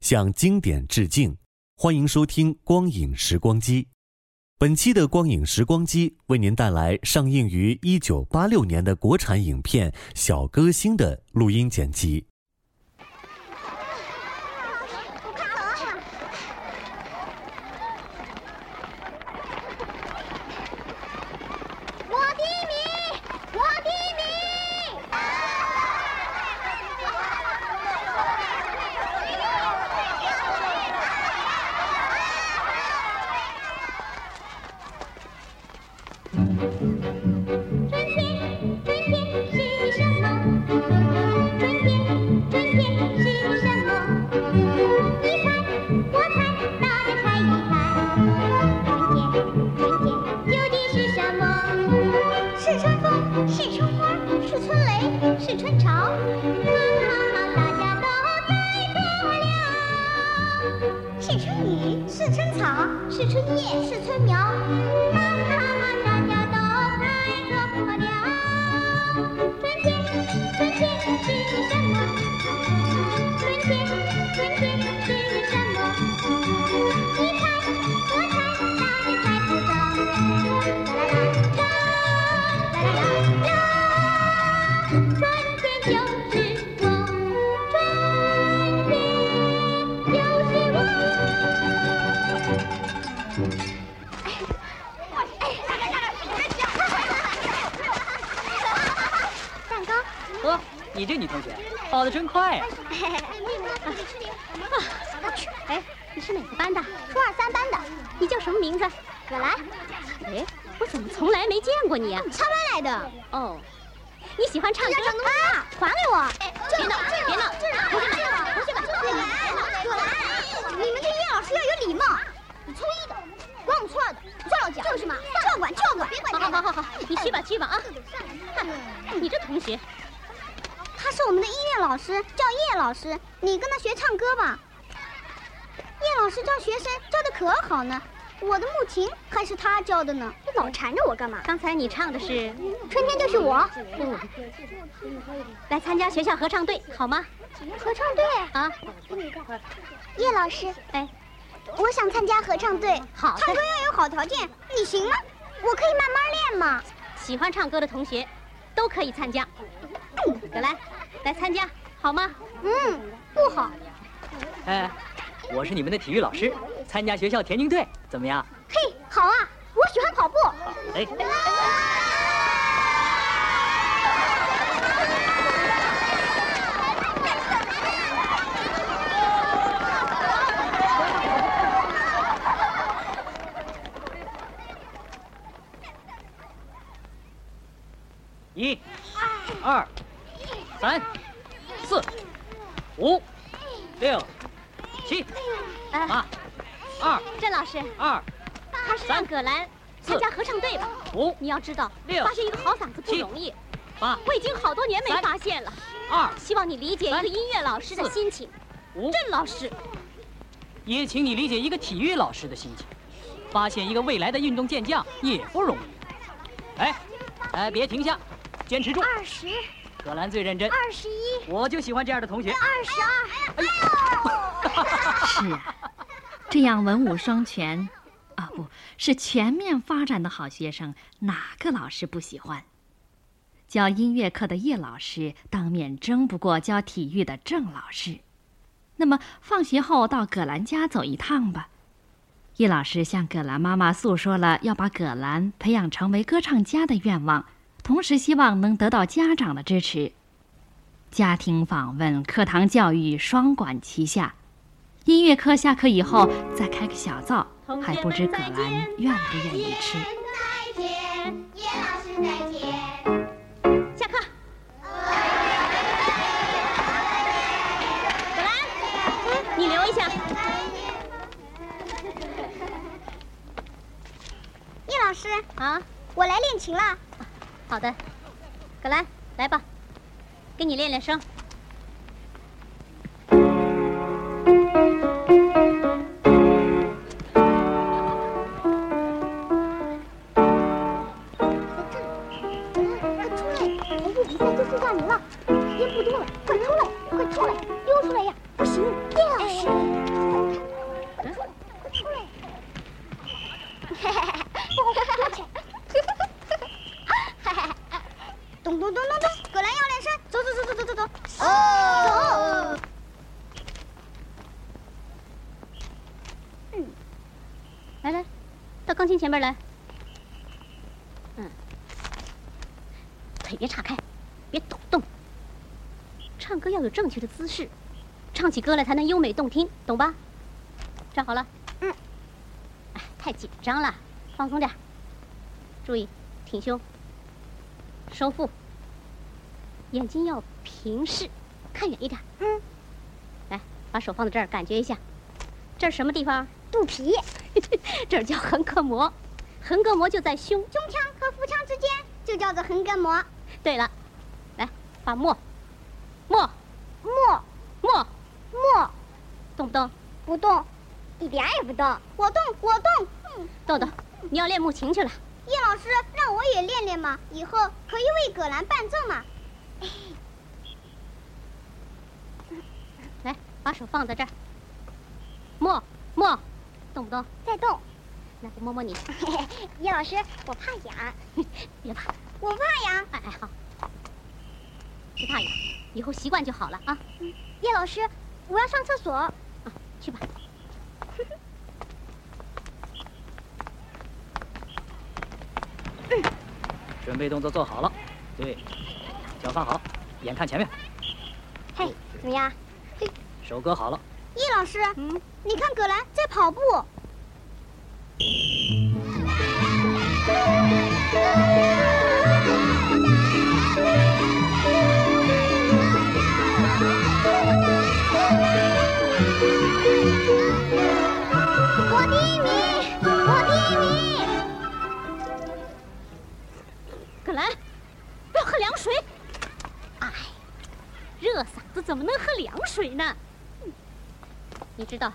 向经典致敬。欢迎收听《光影时光机》。本期的《光影时光机》为您带来上映于一九八六年的国产影片《小歌星》的录音剪辑。这女同学跑得真快呀、哎，你是哪个班的？初二三班的。你叫什么名字？葛兰。哎，我怎么从来没见过你啊？插班来的。哦，你喜欢唱歌啊？还给我！别闹，别闹！同学们，同学们，葛兰，葛兰，你们对叶老师要有礼貌。你初一的，管我初二的，算了讲。就是嘛，就要管就要管，别管好好好好好，你去吧去吧啊！哼，你这同学，他是我们的音乐老师，叫叶老师。你跟他学唱歌吧。叶老师教学生教的可好呢，我的木琴还是他教的呢。你老缠着我干嘛？刚才你唱的是春天就是我，嗯，来参加学校合唱队好吗？合唱队。啊，叶老师，哎，我想参加合唱队。好的唱歌要有好条件，你行吗？我可以慢慢练嘛。喜欢唱歌的同学都可以参加。葛兰，来参加好吗？嗯，不好。哎，我是你们的体育老师，参加学校田径队怎么样？嘿，好啊，我喜欢跑步。哎，一、二、三、四、五、六、七、哎，八、二、郑老师，二、他是让葛兰参加合唱队吧？五、你要知道，六发现一个好嗓子不容易，八、我已经好多年没发现了。二、希望你理解一个音乐老师的心情。五。郑老师，也请你理解一个体育老师的心情，发现一个未来的运动健将也不容易。哎，哎，别停下，坚持住。二十，葛兰最认真，二十一，我就喜欢这样的同学。二十二。是啊，这样文武双全，啊不是全面发展的好学生，哪个老师不喜欢？教音乐课的叶老师当面争不过教体育的郑老师，那么放学后到葛兰家走一趟吧。叶老师向葛兰妈妈诉说了要把葛兰培养成为歌唱家的愿望，同时希望能得到家长的支持。家庭访问、课堂教育双管齐下。音乐课下课以后再开个小灶，还不知葛兰愿不愿意吃。再见，叶老师再见。下课。葛兰，你留一下。叶老师，啊，我来练琴了。好的。葛兰，来吧，给你练练声。起歌来才能优美动听，懂吧？站好了。嗯。哎，太紧张了，放松点。注意，挺胸，收腹，眼睛要平视，看远一点。嗯。来，把手放在这儿，感觉一下，这是什么地方？肚皮，这儿叫横膈膜，横膈膜就在胸。胸腔和腹腔之间就叫做横膈膜。对了，来，把默，默，动不动？不动，一点儿也不动。我动，我动。嗯，豆豆，你要练木琴去了。叶老师让我也练练嘛，以后可以为葛兰伴奏嘛。来，把手放在这儿。默，默，动不动？再动。那我摸摸你。叶老师，我怕痒。别怕，我怕痒。哎哎好，不怕痒，以后习惯就好了啊。叶老师，我要上厕所。啊，去吧。准备动作做好了，对，脚放好，眼看前面，嘿，怎么样？手搁好了。叶老师，嗯，你看葛兰在跑步。怎么能喝凉水呢？你知道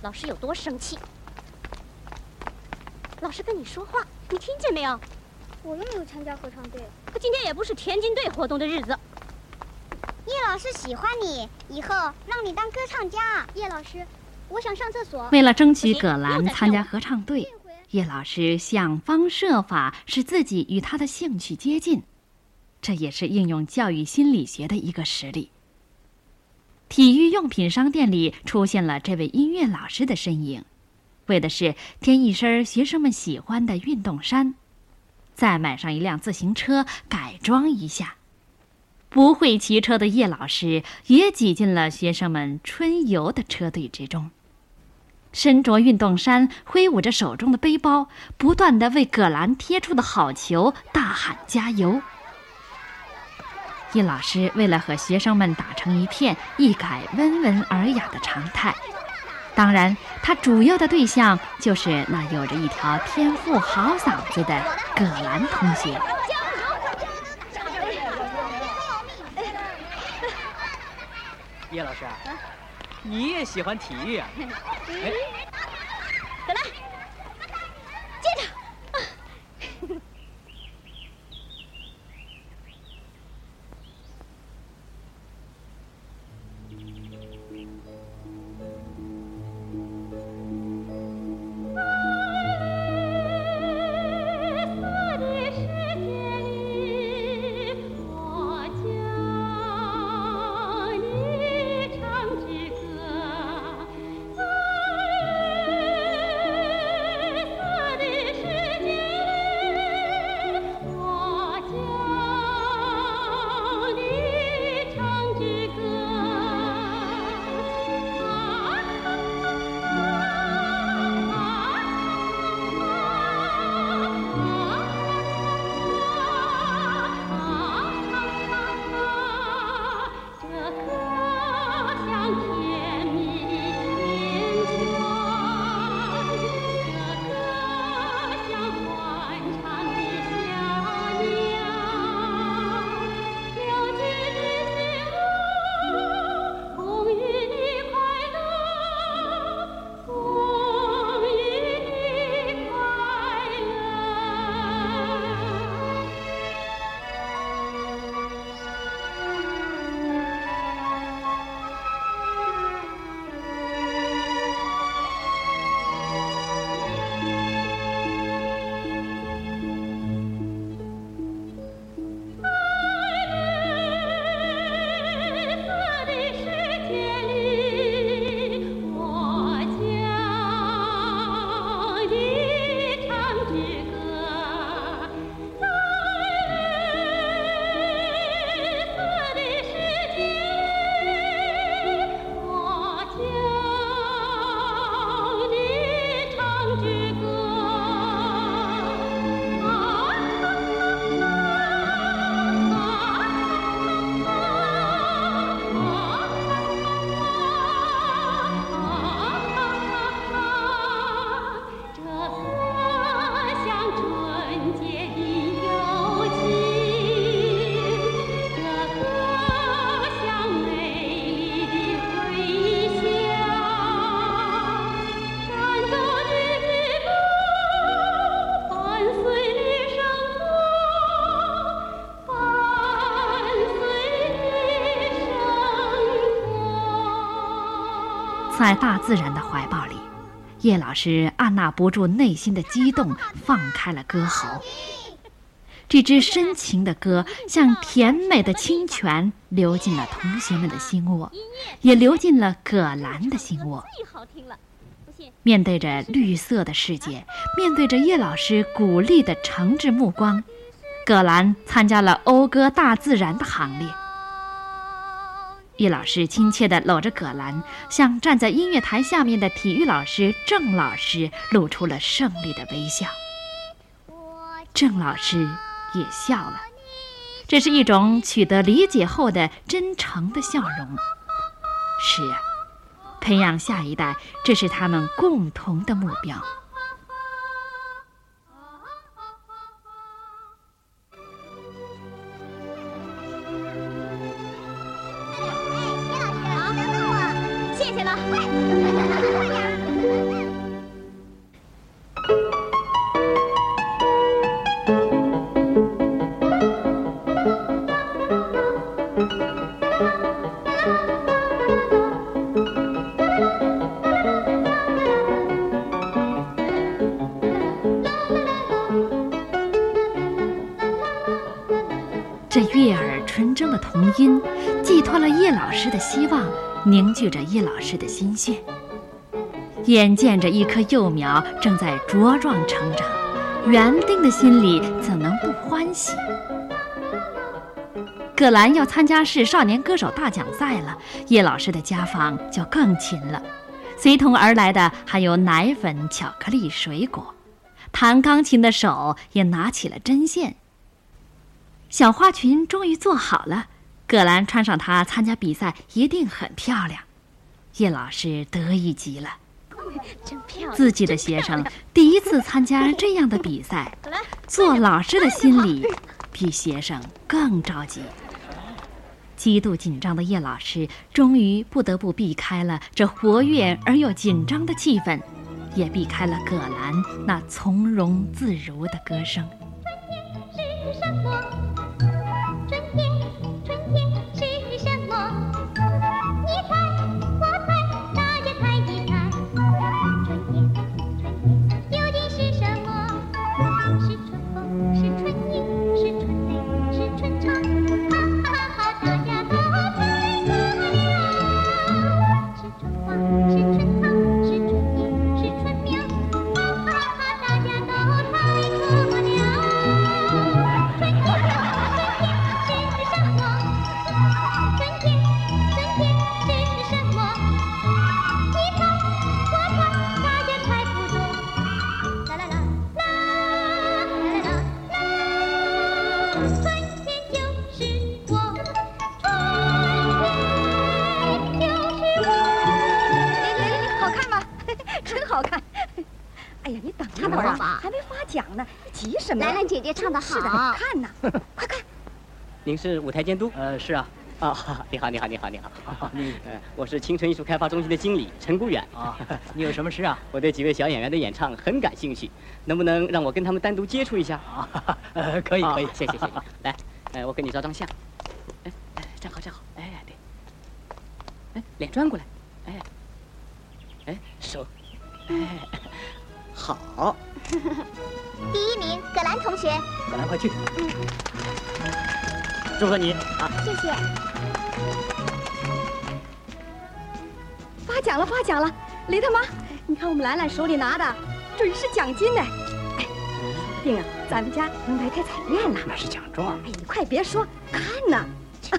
老师有多生气？老师跟你说话，你听见没有？我又没有参加合唱队。可今天也不是田径队活动的日子。叶老师喜欢你，以后让你当歌唱家。叶老师，我想上厕所。为了争取葛兰参加合唱队，叶老师想方设法使自己与他的兴趣接近，这也是应用教育心理学的一个实例。体育用品商店里出现了这位音乐老师的身影，为的是添一身学生们喜欢的运动衫，再买上一辆自行车改装一下。不会骑车的叶老师也挤进了学生们春游的车队之中，身着运动衫，挥舞着手中的背包，不断的为葛兰贴出的好球大喊加油。叶老师为了和学生们打成一片，一改温文尔雅的常态。当然，他主要的对象就是那有着一条天赋好嗓子的葛兰同学。叶老师，你也喜欢体育啊？自然的怀抱里，叶老师按捺不住内心的激动，放开了歌喉。这支深情的歌，像甜美的清泉，流进了同学们的心窝，也流进了葛兰的心窝。面对着绿色的世界，面对着叶老师鼓励的诚挚目光，葛兰参加了讴歌大自然的行列。易老师亲切地搂着葛兰，向站在音乐台下面的体育老师郑老师露出了胜利的微笑。郑老师也笑了，这是一种取得理解后的真诚的笑容。是啊，培养下一代，这是他们共同的目标。这悦耳纯真的童音，寄托了叶老师的希望，凝聚着叶老师的心血。眼见着一棵幼苗正在茁壮成长，园丁的心里怎能不欢喜？葛兰要参加市少年歌手大奖赛了，叶老师的家访就更勤了，随同而来的还有奶粉、巧克力、水果。弹钢琴的手也拿起了针线。小花裙终于做好了，葛兰穿上它参加比赛一定很漂亮。叶老师得意极了，真漂亮！自己的学生第一次参加这样的比赛，做老师的心里 比学生更着急。极度紧张的叶老师终于不得不避开了这活跃而又紧张的气氛，也避开了葛兰那从容自如的歌声。您是舞台监督？呃，是啊。啊，你好，你好，你好，你好。你，呃，我是青春艺术开发中心的经理陈谷远。啊，你有什么事啊？我对几位小演员的演唱很感兴趣，能不能让我跟他们单独接触一下？啊，呃，可以，可以，谢谢，谢谢。来，呃，我给你照张相。哎，哎，站好，站好。哎，对。哎，脸转过来。哎，哎，手。哎，好。第一名，葛兰同学。葛兰，快去。祝贺你啊！谢谢。发奖了，发奖了！雷特妈，你看我们兰兰手里拿的，准是奖金呢。哎，说不定啊，咱们家能来开彩宴呢。那是奖状。哎，你快别说，看呐。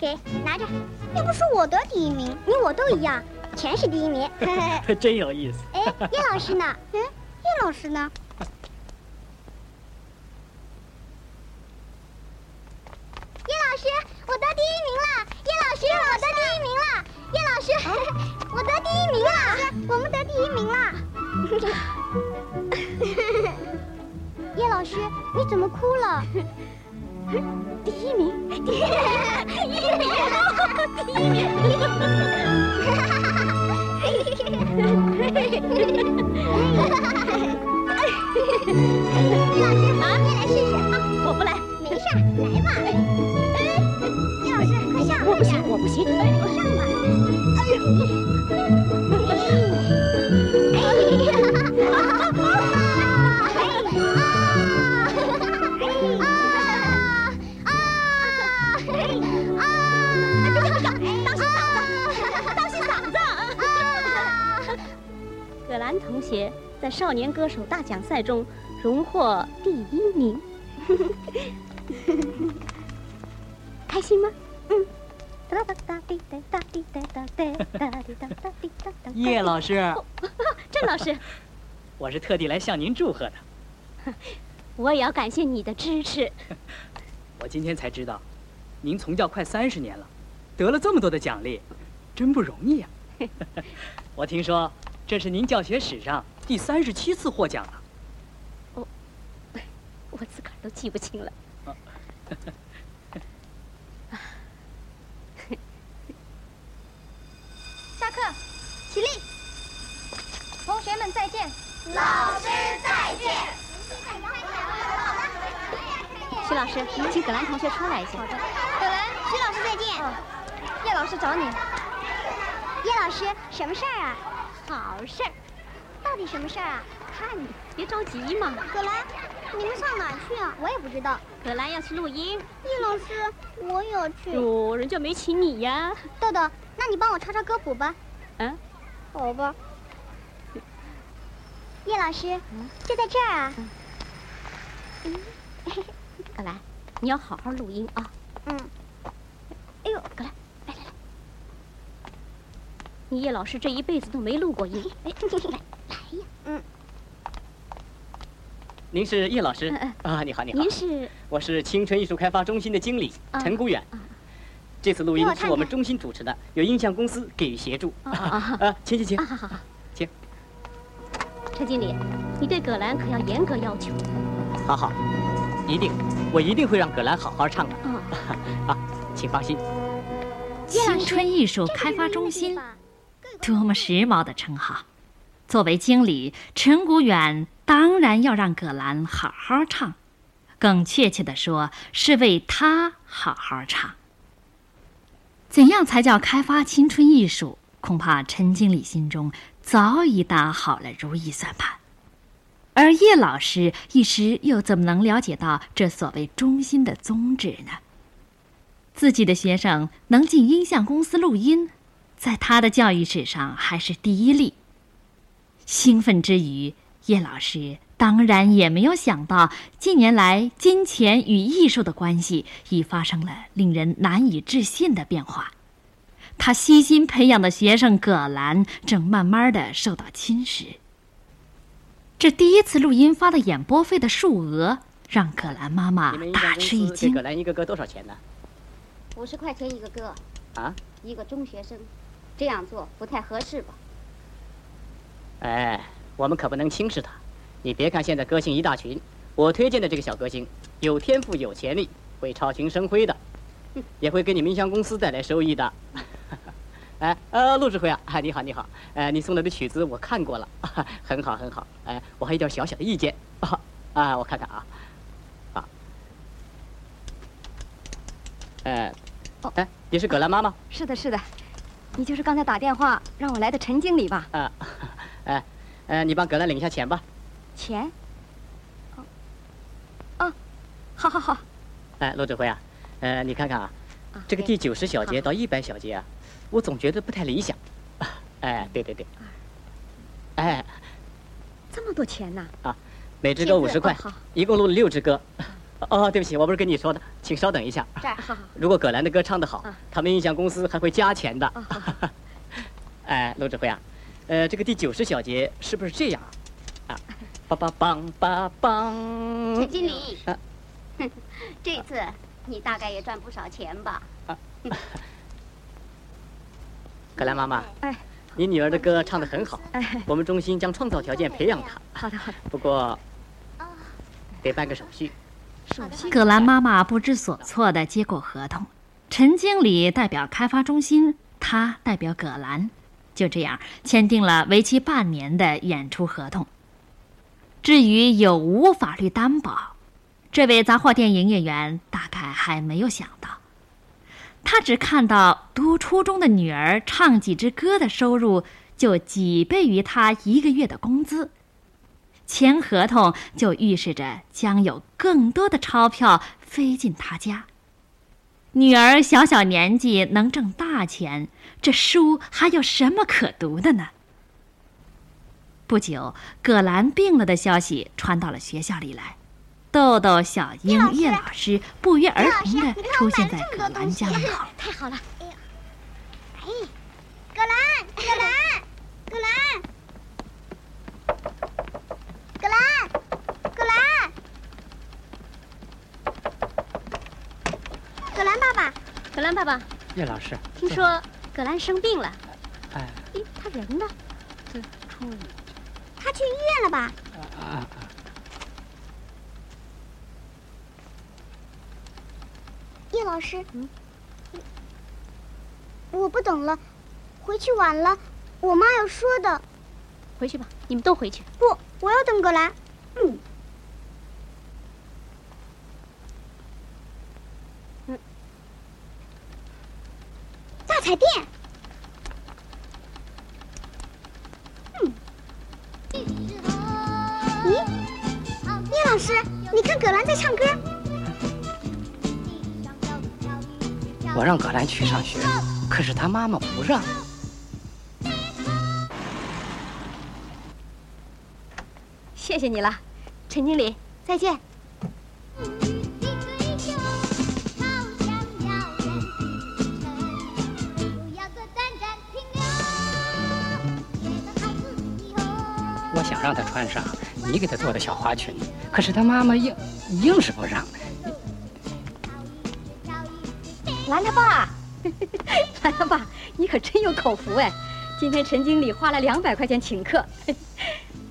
给，拿着。又不是我得第一名，你我都一样，全是第一名。真有意思。哎，叶老师呢？嗯，叶老师呢？叶老师，我得第一名了！叶老师，我得第一名了！叶老师，我得第一名了！我们得第一名了！叶老师，你怎么哭了？第一名，第一名，第一名，第一名！叶老师，你也来试试啊！我不来，没事儿，来吧。学习团。葛兰同学在少年歌手大奖赛中荣获第一名。开心吗？嗯。叶老师，郑老师，我是特地来向您祝贺的。我也要感谢你的支持。我今天才知道，您从教快三十年了，得了这么多的奖励，真不容易啊。我听说这是您教学史上第三十七次获奖了。我我自个儿都记不清了。下课，起立。同学们再见。老师再见。徐老师，请葛兰同学出来一下。好的。葛兰，徐老师再见。叶老师找你。叶老师，什么事儿啊？好事儿。到底什么事儿啊？看你，别着急嘛。葛兰，你们上哪儿去啊？我也不知道。葛兰要去录音。叶老师，我也去。哟，人家没请你呀。豆豆，那你帮我抄抄歌谱吧。嗯，好吧。叶老师，就在这儿啊。嗯。葛兰，你要好好录音啊。嗯。哎呦，葛兰，来来来，你叶老师这一辈子都没录过音。哎，来来呀。嗯。您是叶老师啊？你好，你好。您是？我是青春艺术开发中心的经理陈谷远。这次录音是我们中心主持的，有音像公司给予协助。啊 啊！请请请。好好好，请。陈经理，你对葛兰可要严格要求。好好，一定，我一定会让葛兰好好唱的。嗯。啊，请放心。青春艺术开发中心，多么时髦的称号！作为经理，陈谷远当然要让葛兰好好唱，更确切的说，是为他好好唱。怎样才叫开发青春艺术？恐怕陈经理心中早已打好了如意算盘，而叶老师一时又怎么能了解到这所谓中心的宗旨呢？自己的学生能进音像公司录音，在他的教育史上还是第一例。兴奋之余，叶老师当然也没有想到，近年来金钱与艺术的关系已发生了令人难以置信的变化。他悉心培养的学生葛兰正慢慢的受到侵蚀。这第一次录音发的演播费的数额，让葛兰妈妈大吃一惊。葛兰一个歌多少钱呢？五十块钱一个歌。啊？一个中学生，这样做不太合适吧？哎，我们可不能轻视他。你别看现在歌星一大群，我推荐的这个小歌星有天赋、有潜力，会超群生辉的，也会给你们音像公司带来收益的。哎，呃，陆志辉啊，哎，你好，你好，呃，你送来的曲子我看过了，很好，很好。哎，我还有点小小的意见，啊，我看看啊，啊，哎，哎，你是葛兰妈妈？是的，是的，你就是刚才打电话让我来的陈经理吧？啊。哎，呃，你帮葛兰领一下钱吧。钱？哦，哦，好好好。哎，陆指挥啊，呃，你看看啊，这个第九十小节到一百小节啊，我总觉得不太理想。哎，对对对。哎，这么多钱呢？啊，每支歌五十块，一共录了六支歌。哦，对不起，我不是跟你说的，请稍等一下。这儿，好好。如果葛兰的歌唱得好，他们音响公司还会加钱的。哎，陆指挥啊。呃，这个第九十小节是不是这样啊？梆梆梆梆梆。陈经理，这次你大概也赚不少钱吧？葛兰妈妈，哎，你女儿的歌唱得很好，我们中心将创造条件培养她。好的，好的。不过，得办个手续。手续。葛兰妈妈不知所措地接过合同，陈经理代表开发中心，他代表葛兰。就这样签订了为期半年的演出合同。至于有无法律担保，这位杂货店营业员大概还没有想到。他只看到读初中的女儿唱几支歌的收入就几倍于他一个月的工资，签合同就预示着将有更多的钞票飞进他家。女儿小小年纪能挣大钱，这书还有什么可读的呢？不久，葛兰病了的消息传到了学校里来。豆豆、小英、叶老师不约而同地出现在葛兰家门口。太好了！哎，葛兰，葛兰，葛兰，葛兰，葛兰，葛兰爸爸，葛兰爸爸，叶老师，听说葛兰生病了。哎，咦，他人呢？这出他去医院了吧？叶老师，嗯，我不等了，回去晚了，我妈要说的。回去吧，你们都回去。不，我要等葛兰。去上学，可是他妈妈不让。谢谢你了，陈经理，再见。我想让她穿上你给她做的小花裙，可是她妈妈硬硬是不让。拦他爸，兰他爸，你可真有口福哎！今天陈经理花了两百块钱请客。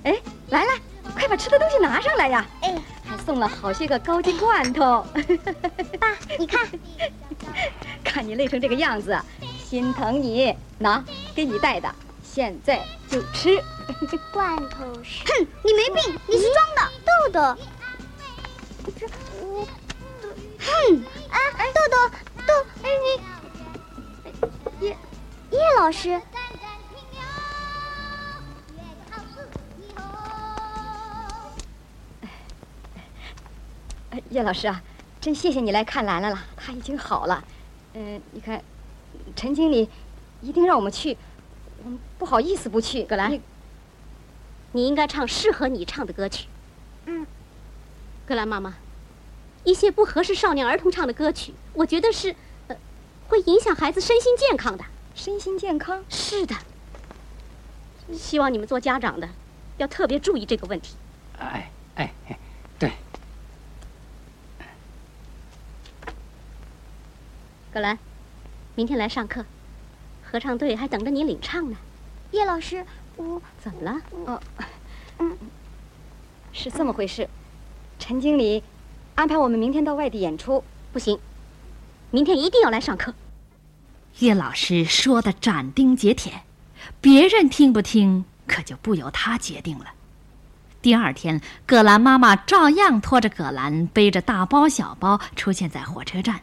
哎，来来，快把吃的东西拿上来呀！哎，还送了好些个高级罐头。爸，你看，看你累成这个样子，心疼你。拿，给你带的，现在就吃。罐头是？哼，你没病，你是装的。豆豆，这我，哼，啊，豆豆，豆，哎你，叶叶老师。叶老师啊，真谢谢你来看兰兰了，她已经好了。嗯，你看，陈经理一定让我们去，我们不好意思不去。葛兰，你应该唱适合你唱的歌曲。嗯，葛兰妈妈，一些不合适少年儿童唱的歌曲，我觉得是，呃，会影响孩子身心健康的。身心健康？是的。希望你们做家长的，要特别注意这个问题。哎哎哎，对。葛兰，明天来上课，合唱队还等着你领唱呢。叶老师，我怎么了？哦，嗯，是这么回事。陈经理安排我们明天到外地演出，不行，明天一定要来上课。叶老师说的斩钉截铁，别人听不听，可就不由他决定了。第二天，葛兰妈妈照样拖着葛兰，背着大包小包出现在火车站。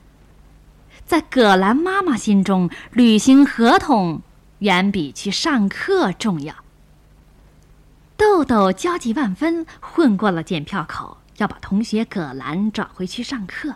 在葛兰妈妈心中，履行合同远比去上课重要。豆豆焦急万分，混过了检票口，要把同学葛兰找回去上课。